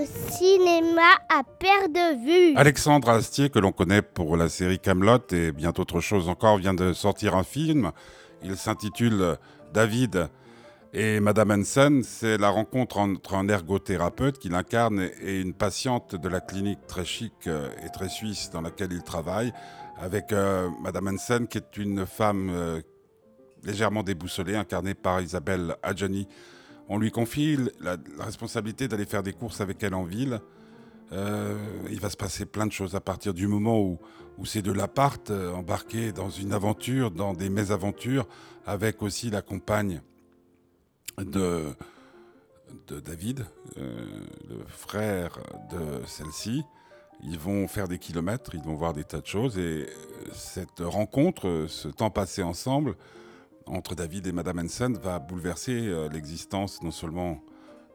le cinéma à perte de vue. Alexandre Astier, que l'on connaît pour la série Camelot et bien d'autres choses encore, vient de sortir un film. Il s'intitule David et Madame Hansen. C'est la rencontre entre un ergothérapeute qu'il incarne et une patiente de la clinique très chic et très suisse dans laquelle il travaille, avec euh, Madame Hansen qui est une femme euh, légèrement déboussolée, incarnée par Isabelle Adjani. On lui confie la, responsabilité d'aller faire des courses avec elle en ville. Euh, il va se passer plein de choses à partir du moment où, où ces deux-là partent, euh, embarqués dans une aventure, dans des mésaventures, avec aussi la compagne de, de David, euh, le frère de celle-ci. Ils vont faire des kilomètres, ils vont voir des tas de choses, et cette rencontre, ce temps passé ensemble, entre David et Madame Hansen va bouleverser euh, l'existence non seulement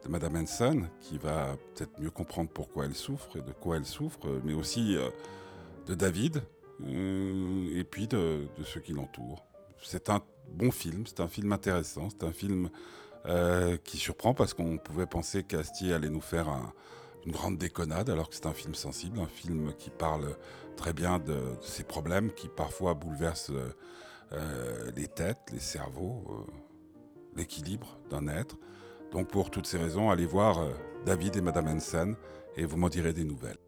de Madame Hansen, qui va peut-être mieux comprendre pourquoi elle souffre et de quoi elle souffre, mais aussi euh, de David euh, et puis de, ceux qui l'entourent. C'est un bon film, c'est un film intéressant, c'est un film euh, qui surprend parce qu'on pouvait penser qu'Astier allait nous faire un, une grande déconnade alors que c'est un film sensible, un film qui parle très bien de, ses problèmes qui parfois bouleversent euh, euh, les têtes, les cerveaux, euh, l'équilibre d'un être. Donc pour toutes ces raisons, allez voir euh, David et Madame Hansen et vous m'en direz des nouvelles.